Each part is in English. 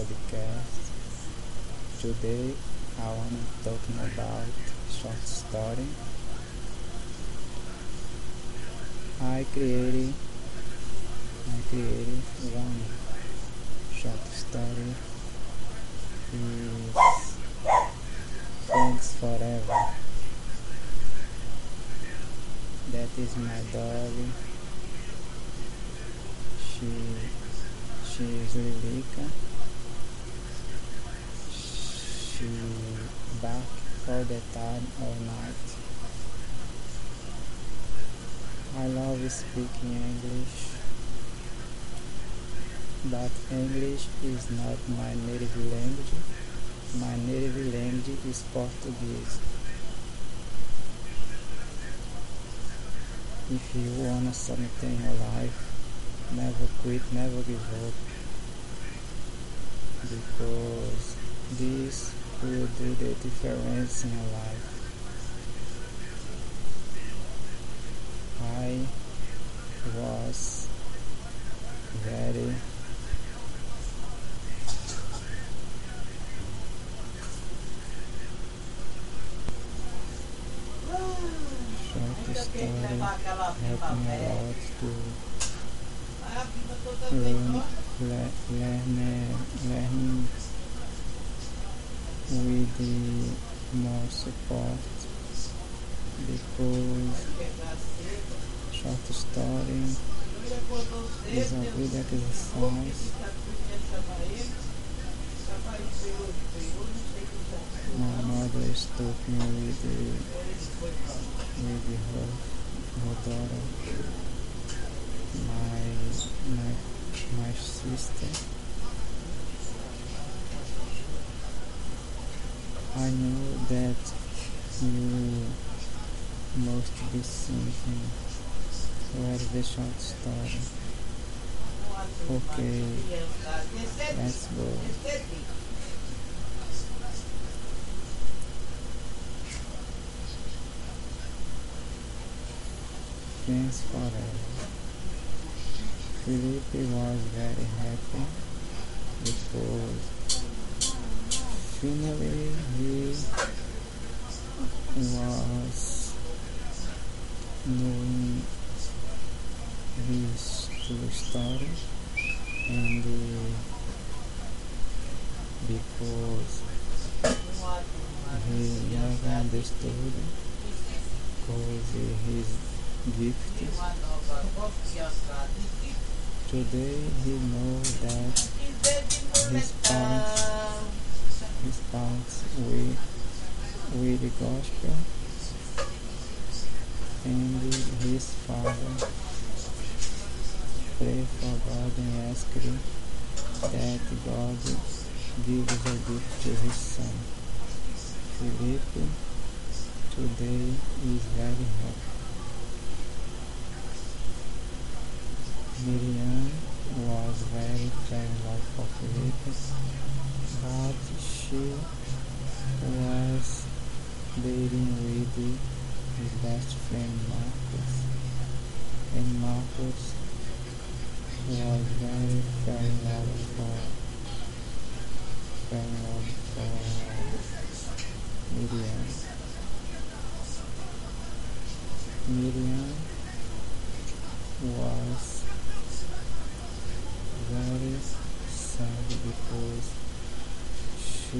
podcast. Today I wanna talking about short story. I created I created one short story is Thanks Forever. That is my dog. She she is Lilica. She bark all the time, all night. I love speaking English, but English is not my native language. My native language is Portuguese. If you want something in life, never quit, never give up. Because this will do the difference in your life. I was very short story helped me a lot to learn, le- learn, learn with the more support because short story is a good exercise. My mother is talking with the, with her, her daughter, my my my sister. I know that you must be thinking where the short story. Okay, let's go. Thanks forever. Felipe was very happy because finally he was knowing his true story and uh, because he never understood because he's gifted today he knows that his parents his parents with with the gospel and his father pray for God and ask that God gives a gift to his son. Philip today is very happy. Miriam was very love for Felipe, but she was dating with his best friend Marcus, and Marcus was very very love for very love for Miriam. Miriam was very sad because she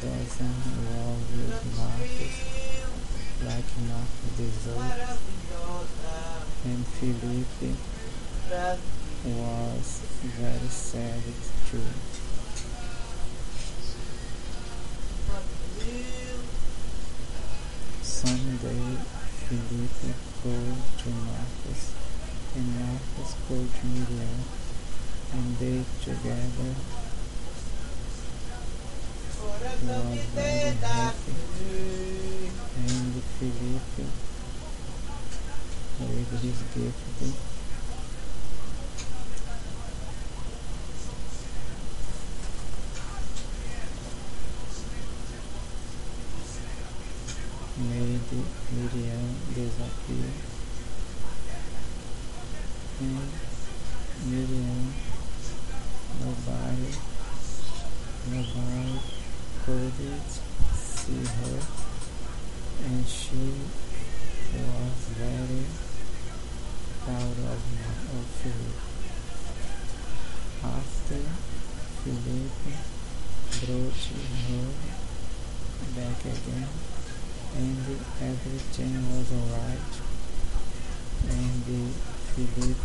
doesn't love Marcus like Marcus deserves and Felipe was very sad too. Someday Felipe called to Marcus and Marcus called to Miriam and they together was very happy and Felipe with his gift made Miriam disappear and Miriam Nobody could see her, and she was very proud of, of Philip. After Philip brought her back again, and everything was alright, and Philip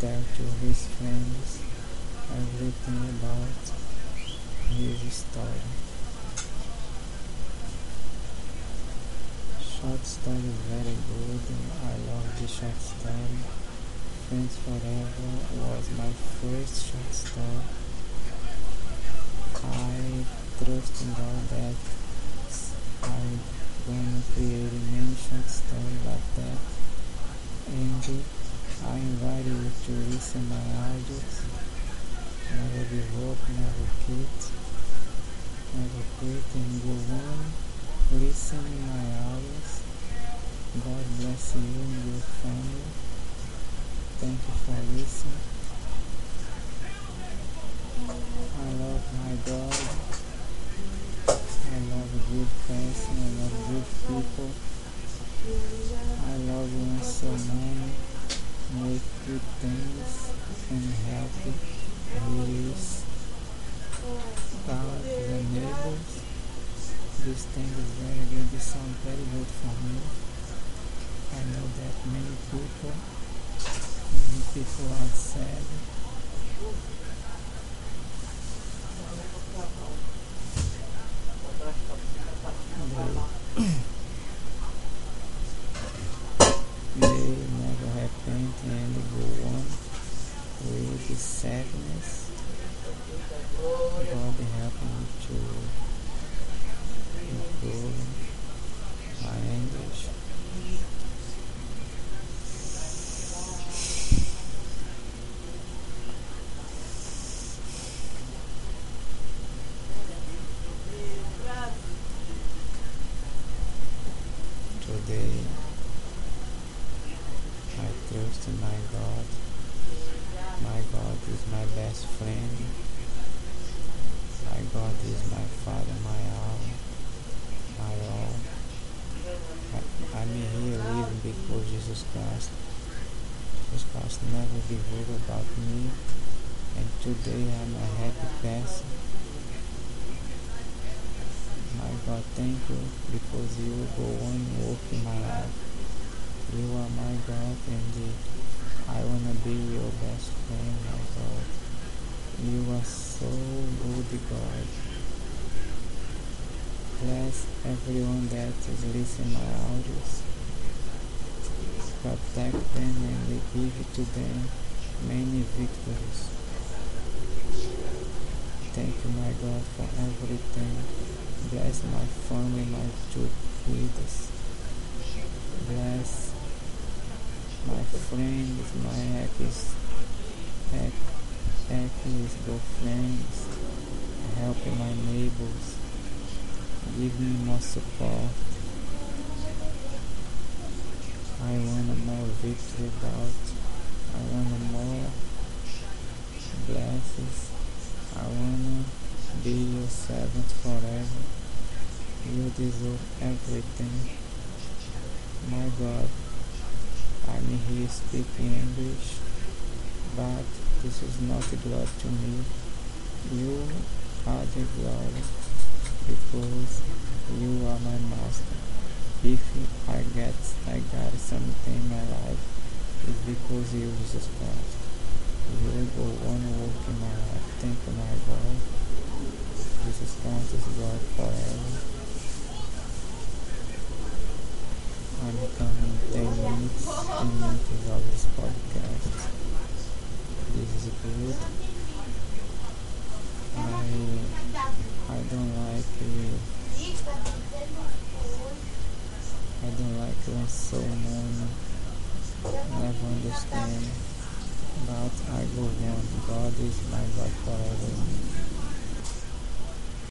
told to his friends everything about his story. Short story is very good. I love the short story. Friends Forever was my first short story. I trust in God that I'm gonna create many short stories like that. And I invite you to listen my audios never give up, never quit, never quit and go on. Listen my hours. God bless you and your family. Thank you for listening. I love my God. I love a good I love good people. I love when someone make good things and help his God, the neighbors. This thing is very good. This sounds very good for me. I know that many people, many people are sad. With sadness. God help me to improve my English. Today I trust in my God. My God is my best friend. My God is my Father, my all, my all. I, I'm here living because Jesus Christ. Jesus Christ never give up about me, and today I'm a happy person. My God, thank you because you go on working my life. You are my God, and I wanna be your best friend, my God. You are so good, God. Bless everyone that is listening my audios. Protect them and give to them many victories. Thank you, my God, for everything. Bless my family, my two kids. Bless my friends, my ex, ex, ex girlfriends, helping my neighbors, give me more support. I want a more victory about, I want more blessings, I want to be your servant forever. You deserve everything. My God, I'm here speaking English, but this is not glory to me. You are the glory because you are my master. If I get I got something in my life, it's because you Jesus Christ. You will go on working my life. Thank my God. Jesus Christ is God forever. I'm coming 10 minutes, 10 minutes of this podcast. This is good. I I don't like uh, I don't like when someone never understand but I go on. God is my God forever.